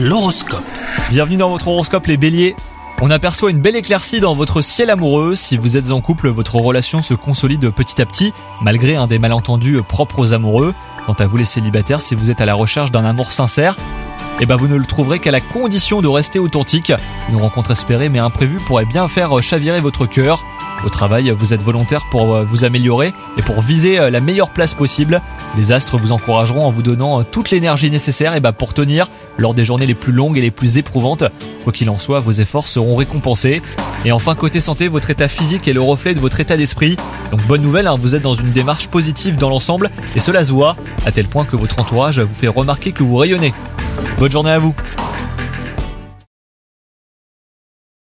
L'horoscope. Bienvenue dans votre horoscope les béliers. On aperçoit une belle éclaircie dans votre ciel amoureux. Si vous êtes en couple, votre relation se consolide petit à petit, malgré un des malentendus propres aux amoureux. Quant à vous les célibataires, si vous êtes à la recherche d'un amour sincère, eh ben vous ne le trouverez qu'à la condition de rester authentique. Une rencontre espérée mais imprévue pourrait bien faire chavirer votre cœur. Au travail, vous êtes volontaire pour euh, vous améliorer et pour viser euh, la meilleure place possible. Les astres vous encourageront en vous donnant euh, toute l'énergie nécessaire et bah, pour tenir lors des journées les plus longues et les plus éprouvantes. Quoi qu'il en soit, vos efforts seront récompensés. Et enfin, côté santé, votre état physique est le reflet de votre état d'esprit. Donc bonne nouvelle, hein, vous êtes dans une démarche positive dans l'ensemble et cela se voit à tel point que votre entourage vous fait remarquer que vous rayonnez. Bonne journée à vous